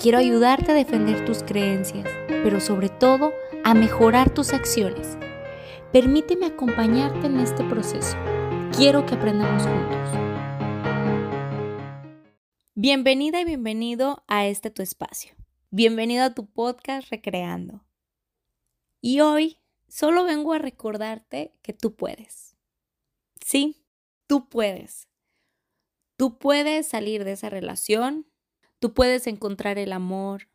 Quiero ayudarte a defender tus creencias pero sobre todo a mejorar tus acciones. Permíteme acompañarte en este proceso. Quiero que aprendamos juntos. Bienvenida y bienvenido a este tu espacio. Bienvenido a tu podcast Recreando. Y hoy solo vengo a recordarte que tú puedes. Sí, tú puedes. Tú puedes salir de esa relación, tú puedes encontrar el amor,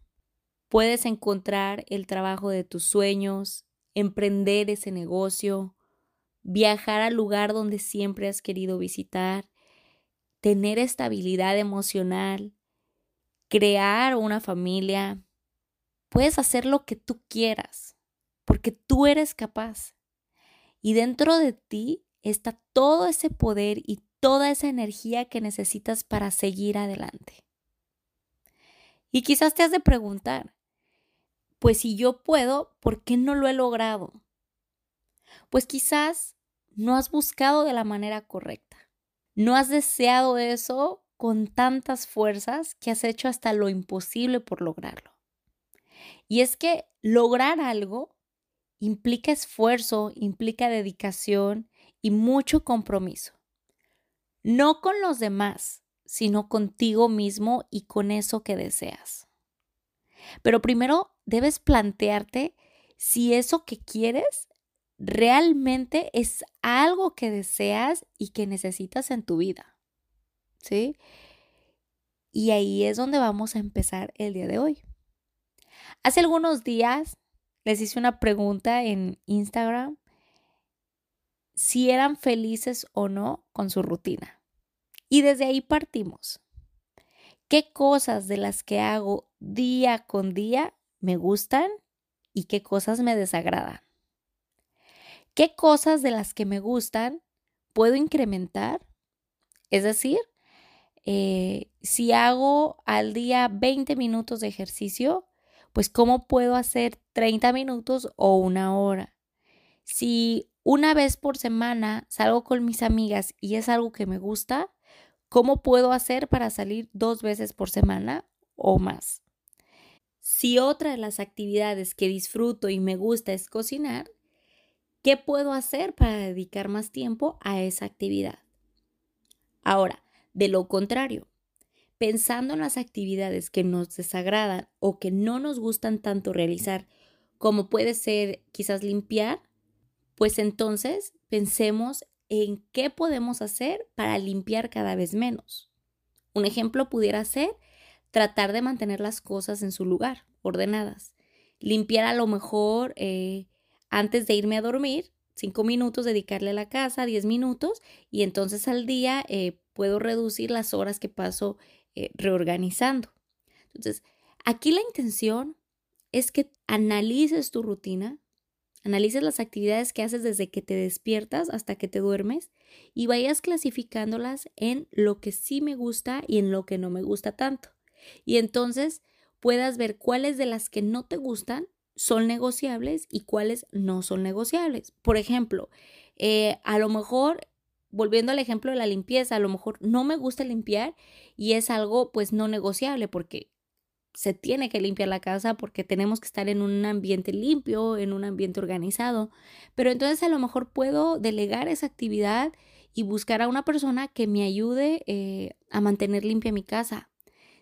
Puedes encontrar el trabajo de tus sueños, emprender ese negocio, viajar al lugar donde siempre has querido visitar, tener estabilidad emocional, crear una familia. Puedes hacer lo que tú quieras, porque tú eres capaz. Y dentro de ti está todo ese poder y toda esa energía que necesitas para seguir adelante. Y quizás te has de preguntar, pues si yo puedo, ¿por qué no lo he logrado? Pues quizás no has buscado de la manera correcta. No has deseado eso con tantas fuerzas que has hecho hasta lo imposible por lograrlo. Y es que lograr algo implica esfuerzo, implica dedicación y mucho compromiso. No con los demás, sino contigo mismo y con eso que deseas. Pero primero debes plantearte si eso que quieres realmente es algo que deseas y que necesitas en tu vida. ¿Sí? Y ahí es donde vamos a empezar el día de hoy. Hace algunos días les hice una pregunta en Instagram si eran felices o no con su rutina. Y desde ahí partimos. ¿Qué cosas de las que hago día con día me gustan y qué cosas me desagradan. ¿Qué cosas de las que me gustan puedo incrementar? Es decir, eh, si hago al día 20 minutos de ejercicio, pues ¿cómo puedo hacer 30 minutos o una hora? Si una vez por semana salgo con mis amigas y es algo que me gusta, ¿cómo puedo hacer para salir dos veces por semana o más? Si otra de las actividades que disfruto y me gusta es cocinar, ¿qué puedo hacer para dedicar más tiempo a esa actividad? Ahora, de lo contrario, pensando en las actividades que nos desagradan o que no nos gustan tanto realizar, como puede ser quizás limpiar, pues entonces pensemos en qué podemos hacer para limpiar cada vez menos. Un ejemplo pudiera ser tratar de mantener las cosas en su lugar, ordenadas. Limpiar a lo mejor eh, antes de irme a dormir, cinco minutos, dedicarle a la casa, diez minutos, y entonces al día eh, puedo reducir las horas que paso eh, reorganizando. Entonces, aquí la intención es que analices tu rutina, analices las actividades que haces desde que te despiertas hasta que te duermes y vayas clasificándolas en lo que sí me gusta y en lo que no me gusta tanto. Y entonces puedas ver cuáles de las que no te gustan son negociables y cuáles no son negociables. Por ejemplo, eh, a lo mejor, volviendo al ejemplo de la limpieza, a lo mejor no me gusta limpiar y es algo pues no negociable porque se tiene que limpiar la casa porque tenemos que estar en un ambiente limpio, en un ambiente organizado. Pero entonces a lo mejor puedo delegar esa actividad y buscar a una persona que me ayude eh, a mantener limpia mi casa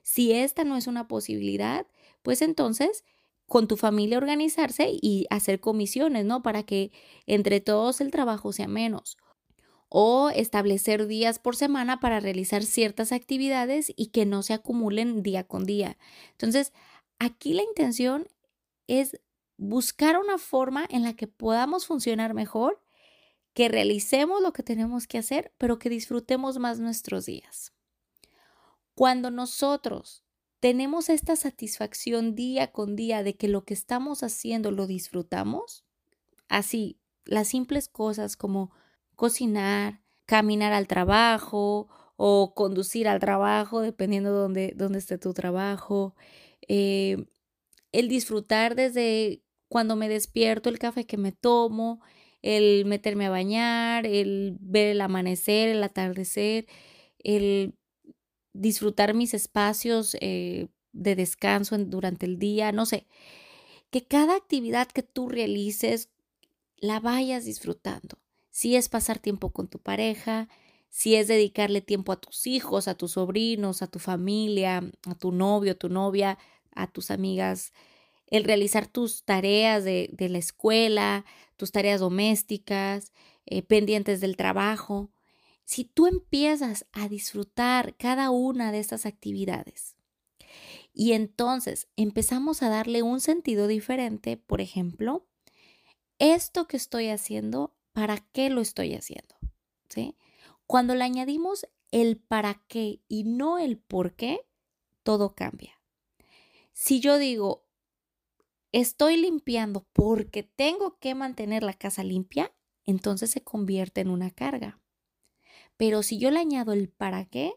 si esta no es una posibilidad, pues entonces con tu familia organizarse y hacer comisiones, ¿no? Para que entre todos el trabajo sea menos. O establecer días por semana para realizar ciertas actividades y que no se acumulen día con día. Entonces, aquí la intención es buscar una forma en la que podamos funcionar mejor, que realicemos lo que tenemos que hacer, pero que disfrutemos más nuestros días. Cuando nosotros tenemos esta satisfacción día con día de que lo que estamos haciendo lo disfrutamos, así, las simples cosas como cocinar, caminar al trabajo o conducir al trabajo, dependiendo de dónde, esté tu trabajo, eh, el disfrutar desde cuando me despierto, el café que me tomo, el meterme a bañar, el ver el amanecer, el atardecer, el disfrutar mis espacios eh, de descanso durante el día, no sé, que cada actividad que tú realices la vayas disfrutando. Si es pasar tiempo con tu pareja, si es dedicarle tiempo a tus hijos, a tus sobrinos, a tu familia, a tu novio, tu novia, a tus amigas, el realizar tus tareas de, la escuela, tus tareas domésticas, eh, pendientes del trabajo. Si tú empiezas a disfrutar cada una de estas actividades y entonces empezamos a darle un sentido diferente, por ejemplo, esto que estoy haciendo, ¿para qué lo estoy haciendo? Cuando le añadimos el para qué y no el por qué, todo cambia. Si yo digo, estoy limpiando porque tengo que mantener la casa limpia, entonces se convierte en una carga. Pero si yo le añado el para qué,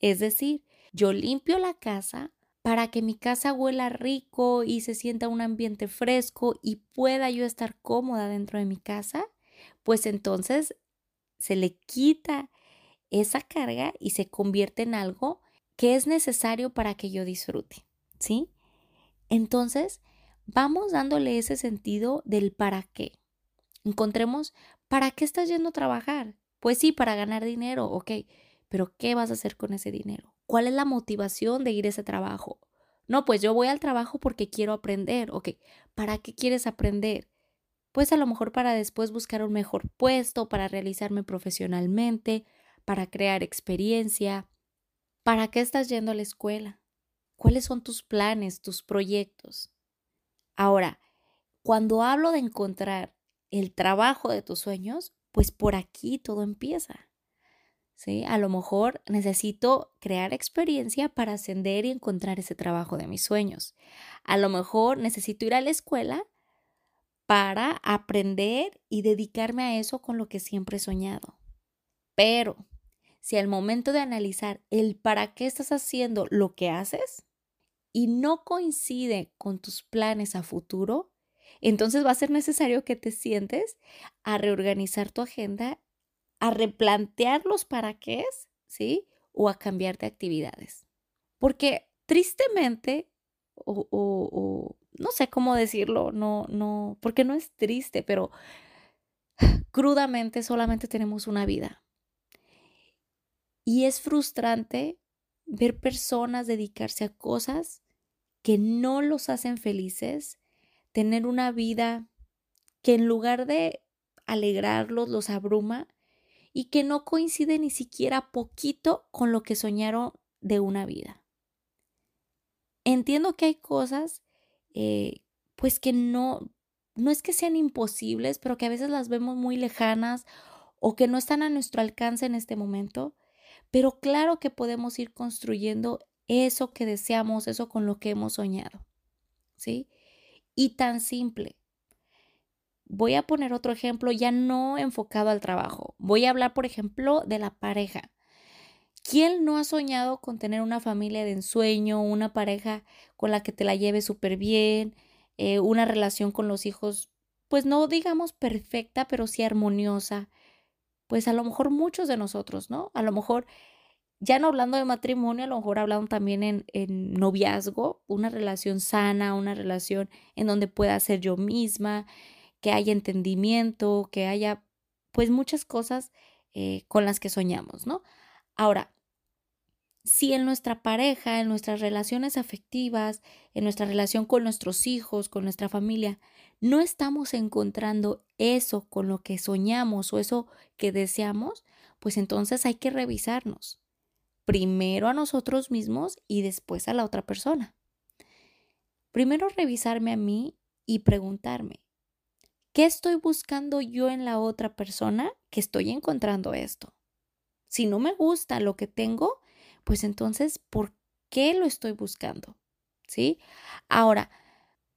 es decir, yo limpio la casa para que mi casa huela rico y se sienta un ambiente fresco y pueda yo estar cómoda dentro de mi casa, pues entonces se le quita esa carga y se convierte en algo que es necesario para que yo disfrute, ¿sí? Entonces, vamos dándole ese sentido del para qué. Encontremos, ¿para qué estás yendo a trabajar? Pues sí, para ganar dinero, ok, pero ¿qué vas a hacer con ese dinero? ¿Cuál es la motivación de ir a ese trabajo? No, pues yo voy al trabajo porque quiero aprender, ok, ¿para qué quieres aprender? Pues a lo mejor para después buscar un mejor puesto, para realizarme profesionalmente, para crear experiencia. ¿Para qué estás yendo a la escuela? ¿Cuáles son tus planes, tus proyectos? Ahora, cuando hablo de encontrar el trabajo de tus sueños, pues por aquí todo empieza. ¿Sí? A lo mejor necesito crear experiencia para ascender y encontrar ese trabajo de mis sueños. A lo mejor necesito ir a la escuela para aprender y dedicarme a eso con lo que siempre he soñado. Pero si al momento de analizar el para qué estás haciendo lo que haces y no coincide con tus planes a futuro, entonces va a ser necesario que te sientes a reorganizar tu agenda, a replantear los para qué, ¿sí? O a cambiar de actividades. Porque tristemente, o, o, no sé cómo decirlo, no, no, porque no es triste, pero crudamente solamente tenemos una vida. Y es frustrante ver personas dedicarse a cosas que no los hacen felices tener una vida que en lugar de alegrarlos los abruma y que no coincide ni siquiera poquito con lo que soñaron de una vida. Entiendo que hay cosas eh, pues que no, no es que sean imposibles, pero que a veces las vemos muy lejanas o que no están a nuestro alcance en este momento, pero claro que podemos ir construyendo eso que deseamos, eso con lo que hemos soñado. ¿Sí? y tan simple. Voy a poner otro ejemplo ya no enfocado al trabajo. Voy a hablar, por ejemplo, de la pareja. ¿Quién no ha soñado con tener una familia de ensueño, una pareja con la que te la lleves súper bien, eh, una relación con los hijos, pues no digamos perfecta, pero sí armoniosa? Pues a lo mejor muchos de nosotros, ¿no? A lo mejor ya no hablando de matrimonio, a lo mejor hablando también en, noviazgo, una relación sana, una relación en donde pueda ser yo misma, que haya entendimiento, que haya pues muchas cosas eh, con las que soñamos, ¿no? Ahora, si en nuestra pareja, en nuestras relaciones afectivas, en nuestra relación con nuestros hijos, con nuestra familia, no estamos encontrando eso con lo que soñamos o eso que deseamos, pues entonces hay que revisarnos primero a nosotros mismos y después a la otra persona. Primero revisarme a mí y preguntarme, ¿qué estoy buscando yo en la otra persona que estoy encontrando esto? Si no me gusta lo que tengo, pues entonces, ¿por qué lo estoy buscando, ¿sí? Ahora,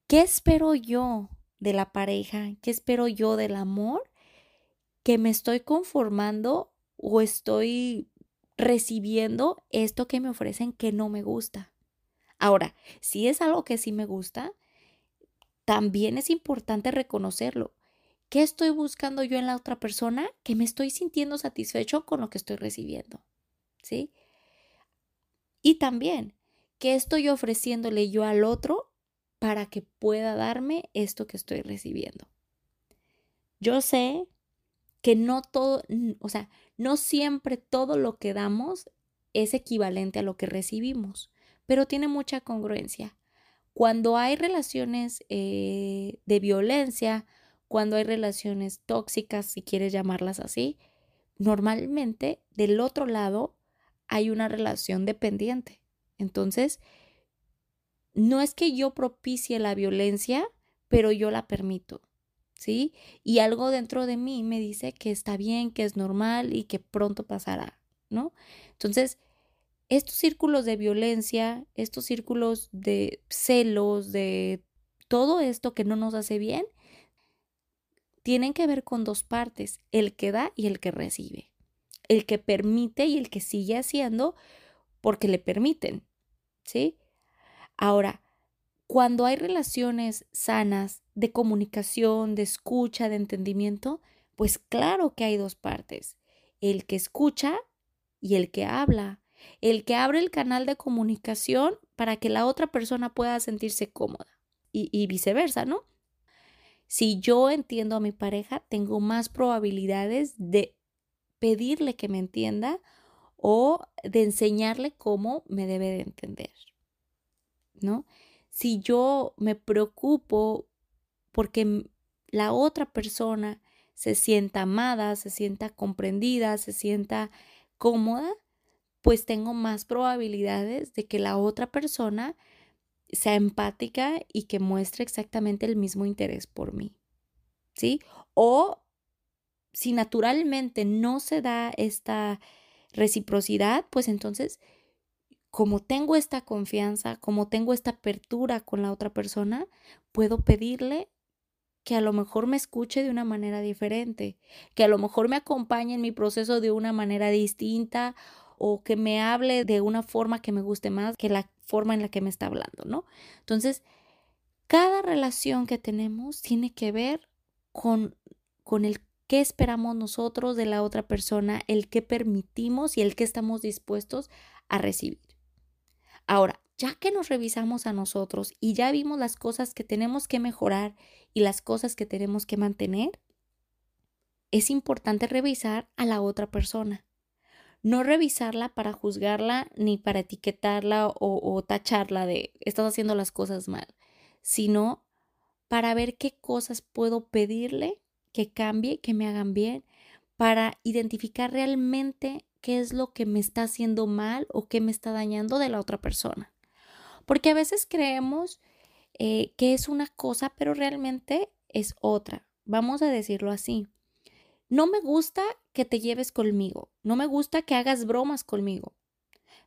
¿qué espero yo de la pareja? ¿Qué espero yo del amor? Que me estoy conformando o estoy recibiendo esto que me ofrecen que no me gusta. Ahora, si es algo que sí me gusta, también es importante reconocerlo. ¿Qué estoy buscando yo en la otra persona? Que me estoy sintiendo satisfecho con lo que estoy recibiendo. ¿Sí? Y también, ¿qué estoy ofreciéndole yo al otro para que pueda darme esto que estoy recibiendo? Yo sé que no todo, o sea, no siempre todo lo que damos es equivalente a lo que recibimos, pero tiene mucha congruencia. Cuando hay relaciones eh, de violencia, cuando hay relaciones tóxicas, si quieres llamarlas así, normalmente del otro lado hay una relación dependiente. Entonces, no es que yo propicie la violencia, pero yo la permito. ¿sí? Y algo dentro de mí me dice que está bien, que es normal y que pronto pasará, ¿no? Entonces, estos círculos de violencia, estos círculos de celos, de todo esto que no nos hace bien, tienen que ver con dos partes, el que da y el que recibe, el que permite y el que sigue haciendo porque le permiten, ¿sí? Ahora, cuando hay relaciones sanas de comunicación, de escucha, de entendimiento, pues claro que hay dos partes, el que escucha y el que habla, el que abre el canal de comunicación para que la otra persona pueda sentirse cómoda y, viceversa, ¿no? Si yo entiendo a mi pareja, tengo más probabilidades de pedirle que me entienda o de enseñarle cómo me debe de entender, ¿no? si yo me preocupo porque la otra persona se sienta amada, se sienta comprendida, se sienta cómoda, pues tengo más probabilidades de que la otra persona sea empática y que muestre exactamente el mismo interés por mí. ¿Sí? O si naturalmente no se da esta reciprocidad, pues entonces como tengo esta confianza, como tengo esta apertura con la otra persona, puedo pedirle que a lo mejor me escuche de una manera diferente, que a lo mejor me acompañe en mi proceso de una manera distinta o que me hable de una forma que me guste más que la forma en la que me está hablando, ¿no? Entonces, cada relación que tenemos tiene que ver con, con el qué esperamos nosotros de la otra persona, el qué permitimos y el qué estamos dispuestos a recibir. Ahora, ya que nos revisamos a nosotros y ya vimos las cosas que tenemos que mejorar y las cosas que tenemos que mantener, es importante revisar a la otra persona. No revisarla para juzgarla ni para etiquetarla o, o tacharla de estás haciendo las cosas mal, sino para ver qué cosas puedo pedirle que cambie, que me hagan bien, para identificar realmente qué es lo que me está haciendo mal o qué me está dañando de la otra persona. Porque a veces creemos eh, que es una cosa, pero realmente es otra. Vamos a decirlo así. No me gusta que te lleves conmigo, no me gusta que hagas bromas conmigo.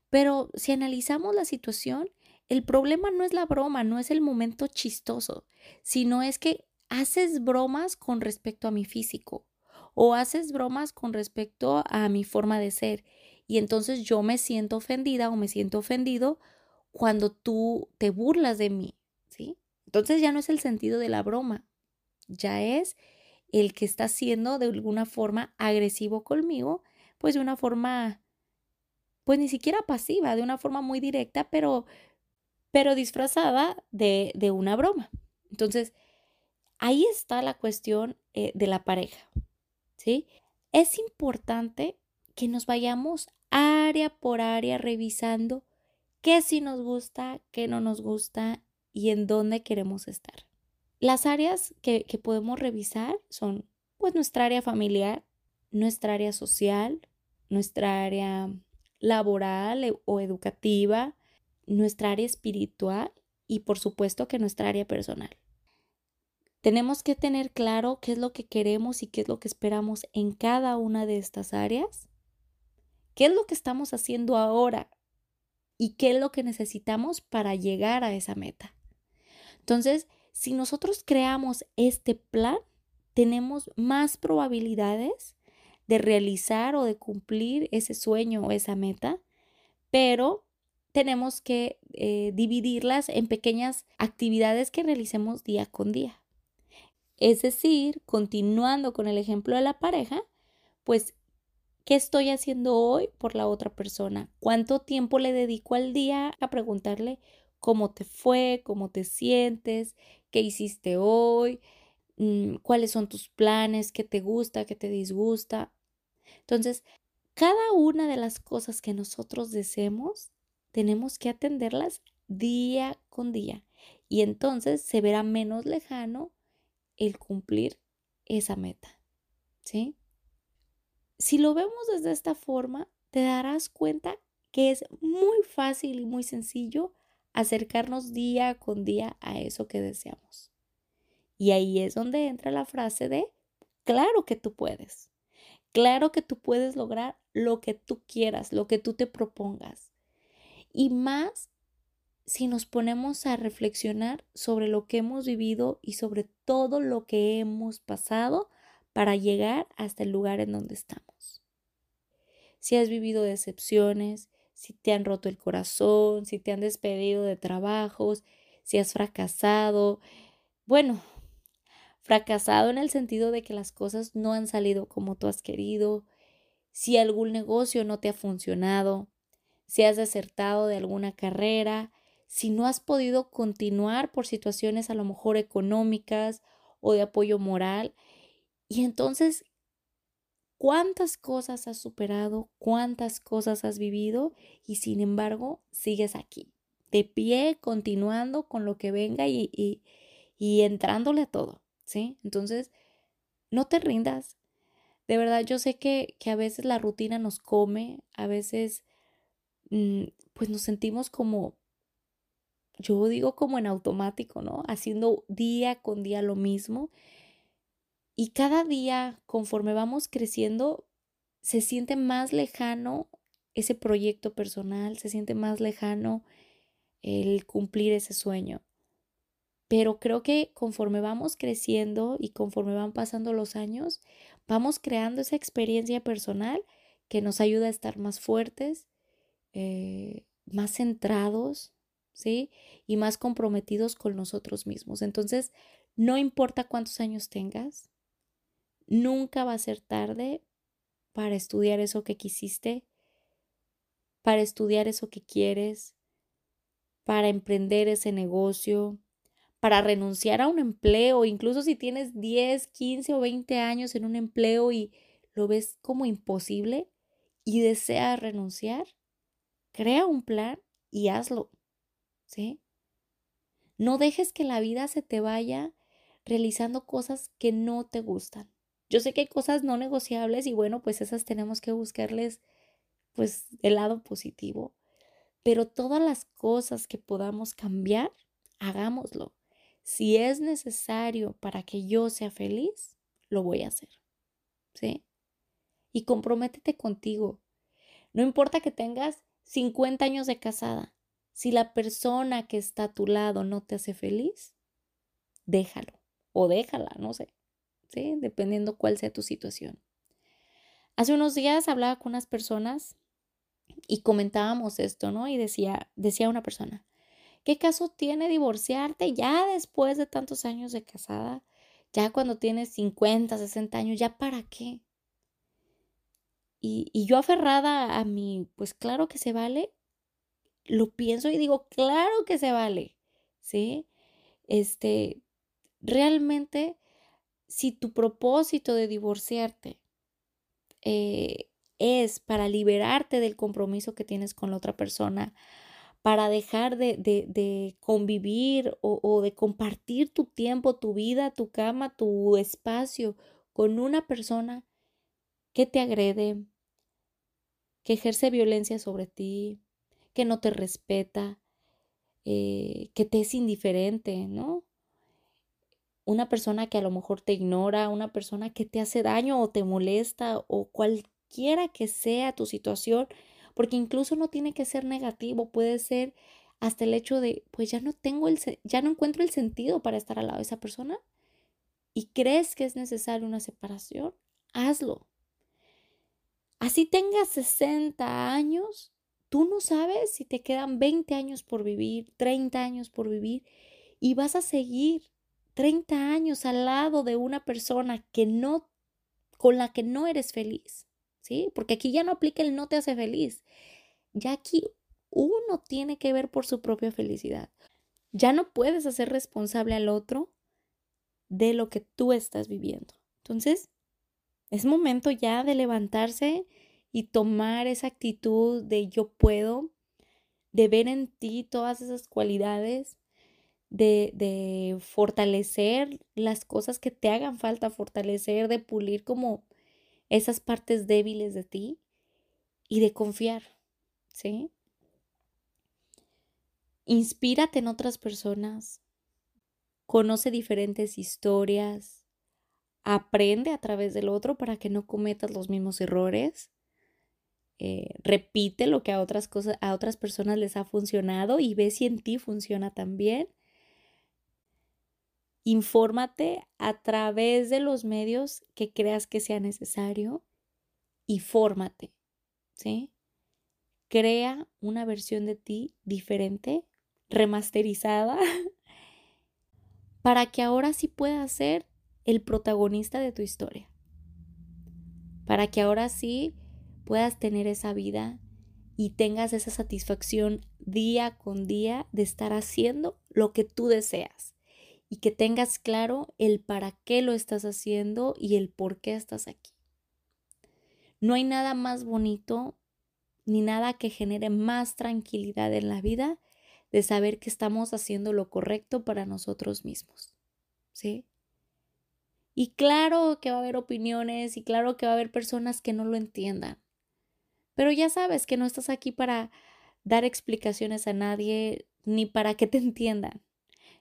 Pero si analizamos la situación, el problema no es la broma, no es el momento chistoso, sino es que haces bromas con respecto a mi físico, o haces bromas con respecto a mi forma de ser y entonces yo me siento ofendida o me siento ofendido cuando tú te burlas de mí, ¿sí? Entonces ya no es el sentido de la broma, ya es el que está siendo de alguna forma agresivo conmigo, pues de una forma, pues ni siquiera pasiva, de una forma muy directa, pero, pero disfrazada de, de una broma. Entonces, ahí está la cuestión eh, de la pareja. ¿sí? Es importante que nos vayamos área por área revisando qué sí nos gusta, qué no nos gusta y en dónde queremos estar. Las áreas que, que podemos revisar son pues nuestra área familiar, nuestra área social, nuestra área laboral e, o educativa, nuestra área espiritual y por supuesto que nuestra área personal. Tenemos que tener claro qué es lo que queremos y qué es lo que esperamos en cada una de estas áreas. ¿Qué es lo que estamos haciendo ahora? y qué es lo que necesitamos para llegar a esa meta. Entonces, si nosotros creamos este plan, tenemos más probabilidades de realizar o de cumplir ese sueño o esa meta, pero tenemos que eh, dividirlas en pequeñas actividades que realicemos día con día. Es decir, continuando con el ejemplo de la pareja, pues, ¿qué estoy haciendo hoy por la otra persona? ¿Cuánto tiempo le dedico al día a preguntarle cómo te fue, cómo te sientes, qué hiciste hoy, mm, cuáles son tus planes, qué te gusta, qué te disgusta? Entonces, cada una de las cosas que nosotros deseemos, tenemos que atenderlas día con día. Y entonces se verá menos lejano el cumplir esa meta. ¿Sí? Si lo vemos desde esta forma, te darás cuenta que es muy fácil y muy sencillo acercarnos día con día a eso que deseamos. Y ahí es donde entra la frase de, claro que tú puedes. Claro que tú puedes lograr lo que tú quieras, lo que tú te propongas. Y más si nos ponemos a reflexionar sobre lo que hemos vivido y sobre todo lo que hemos pasado para llegar hasta el lugar en donde estamos. Si has vivido decepciones, si te han roto el corazón, si te han despedido de trabajos, si has fracasado, bueno, fracasado en el sentido de que las cosas no han salido como tú has querido, si algún negocio no te ha funcionado, si has desertado de alguna carrera, si no has podido continuar por situaciones a lo mejor económicas o de apoyo moral. Y entonces, ¿cuántas cosas has superado? ¿Cuántas cosas has vivido? Y sin embargo, sigues aquí, de pie, continuando con lo que venga y, y, y entrándole a todo. ¿sí? Entonces, no te rindas. De verdad, yo sé que, que a veces la rutina nos come, a veces mm, pues nos sentimos como, yo digo como en automático, ¿no? Haciendo día con día lo mismo. Y cada día, conforme vamos creciendo, se siente más lejano ese proyecto personal, se siente más lejano el cumplir ese sueño. Pero creo que conforme vamos creciendo y conforme van pasando los años, vamos creando esa experiencia personal que nos ayuda a estar más fuertes, eh, más centrados, ¿sí? Y más comprometidos con nosotros mismos. Entonces, no importa cuántos años tengas, nunca va a ser tarde para estudiar eso que quisiste, para estudiar eso que quieres, para emprender ese negocio, para renunciar a un empleo, incluso si tienes 10, 15 o 20 años en un empleo y lo ves como imposible y deseas renunciar, crea un plan y hazlo. No dejes que la vida se te vaya realizando cosas que no te gustan. Yo sé que hay cosas no negociables y bueno, pues esas tenemos que buscarles pues el lado positivo. Pero todas las cosas que podamos cambiar, hagámoslo. Si es necesario para que yo sea feliz, lo voy a hacer. ¿Sí? Y comprométete contigo. No importa que tengas 50 años de casada. Si la persona que está a tu lado no te hace feliz, déjalo o déjala, no sé. ¿Sí? Dependiendo cuál sea tu situación. Hace unos días hablaba con unas personas y comentábamos esto, ¿no? Y decía, decía una persona, ¿Qué caso tiene divorciarte ya después de tantos años de casada? Ya cuando tienes 50, 60 años, ¿ya para qué? Y, y yo aferrada a mi, pues claro que se vale, lo pienso y digo, claro que se vale, ¿sí? Este, realmente, si tu propósito de divorciarte eh, es para liberarte del compromiso que tienes con la otra persona, para dejar de, convivir o, o, de compartir tu tiempo, tu vida, tu cama, tu espacio con una persona que te agrede, que ejerce violencia sobre ti, que no te respeta, eh, que te es indiferente, ¿no? Una persona que a lo mejor te ignora, una persona que te hace daño o te molesta o cualquiera que sea tu situación, porque incluso no tiene que ser negativo, puede ser hasta el hecho de, pues ya no tengo el, ya no encuentro el sentido para estar al lado de esa persona y crees que es necesaria una separación, hazlo. Así tengas 60 años, tú no sabes si te quedan 20 años por vivir, 30 años por vivir y vas a seguir 30 años al lado de una persona que no con la que no eres feliz, ¿sí? Porque aquí ya no aplica el no te hace feliz. Ya aquí uno tiene que ver por su propia felicidad. Ya no puedes hacer responsable al otro de lo que tú estás viviendo. Entonces, es momento ya de levantarse y tomar esa actitud de yo puedo, de ver en ti todas esas cualidades, de, de fortalecer las cosas que te hagan falta fortalecer, de pulir como esas partes débiles de ti y de confiar, ¿sí? Inspírate en otras personas, conoce diferentes historias, aprende a través del otro para que no cometas los mismos errores. Eh, repite lo que a otras cosas, a otras personas les ha funcionado y ve si en ti funciona también. Infórmate a través de los medios que creas que sea necesario y fórmate, ¿sí? Crea una versión de ti diferente, remasterizada, para que ahora sí puedas ser el protagonista de tu historia. Para que ahora sí puedas tener esa vida y tengas esa satisfacción día con día de estar haciendo lo que tú deseas y que tengas claro el para qué lo estás haciendo y el por qué estás aquí. No hay nada más bonito ni nada que genere más tranquilidad en la vida de saber que estamos haciendo lo correcto para nosotros mismos. ¿Sí? Y claro que va a haber opiniones y claro que va a haber personas que no lo entiendan. Pero ya sabes que no estás aquí para dar explicaciones a nadie ni para que te entiendan.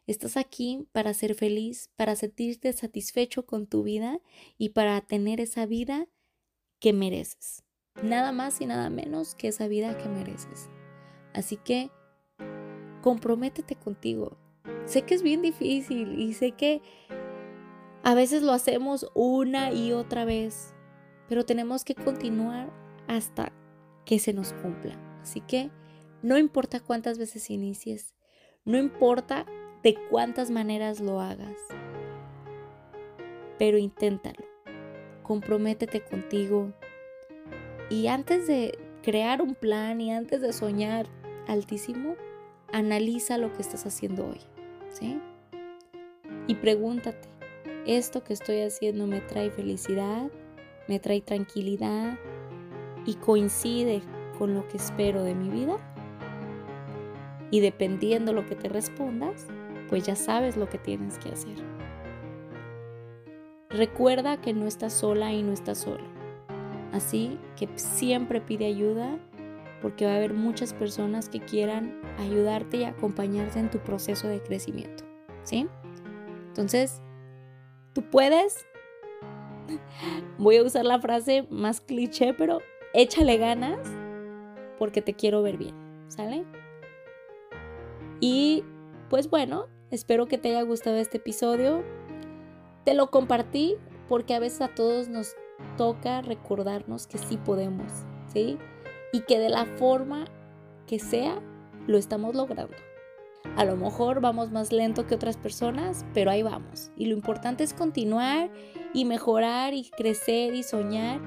Estás aquí para ser feliz, para sentirte satisfecho con tu vida y para tener esa vida que mereces. Nada más y nada menos que esa vida que mereces. Así que comprométete contigo. Sé que es bien difícil y sé que a veces lo hacemos una y otra vez, pero tenemos que continuar hasta que se nos cumpla. Así que no importa cuántas veces inicies, no importa de cuántas maneras lo hagas, pero inténtalo. Comprométete contigo y antes de crear un plan y antes de soñar altísimo, analiza lo que estás haciendo hoy, ¿sí? Y pregúntate, esto que estoy haciendo me trae felicidad, me trae tranquilidad y coincide con lo que espero de mi vida. Y dependiendo lo que te respondas, pues ya sabes lo que tienes que hacer. Recuerda que no estás sola y no estás solo. Así que siempre pide ayuda porque va a haber muchas personas que quieran ayudarte y acompañarte en tu proceso de crecimiento. ¿Sí? Entonces, Tú puedes. Voy a usar la frase más cliché, pero échale ganas porque te quiero ver bien, ¿sale? Y pues bueno, espero que te haya gustado este episodio. Te lo compartí porque a veces a todos nos toca recordarnos que sí podemos, ¿sí? Y que de la forma que sea, lo estamos logrando. A lo mejor vamos más lento que otras personas, pero ahí vamos. Y lo importante es continuar y mejorar y crecer y soñar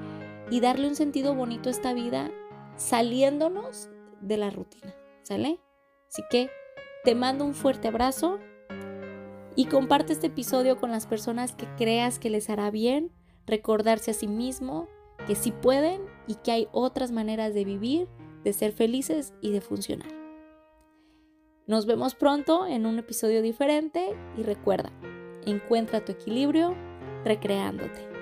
y darle un sentido bonito a esta vida saliéndonos de la rutina. ¿Sale? Así que te mando un fuerte abrazo y comparte este episodio con las personas que creas que les hará bien recordarse a sí mismo que sí pueden y que hay otras maneras de vivir, de ser felices y de funcionar. Nos vemos pronto en un episodio diferente y recuerda, encuentra tu equilibrio recreándote.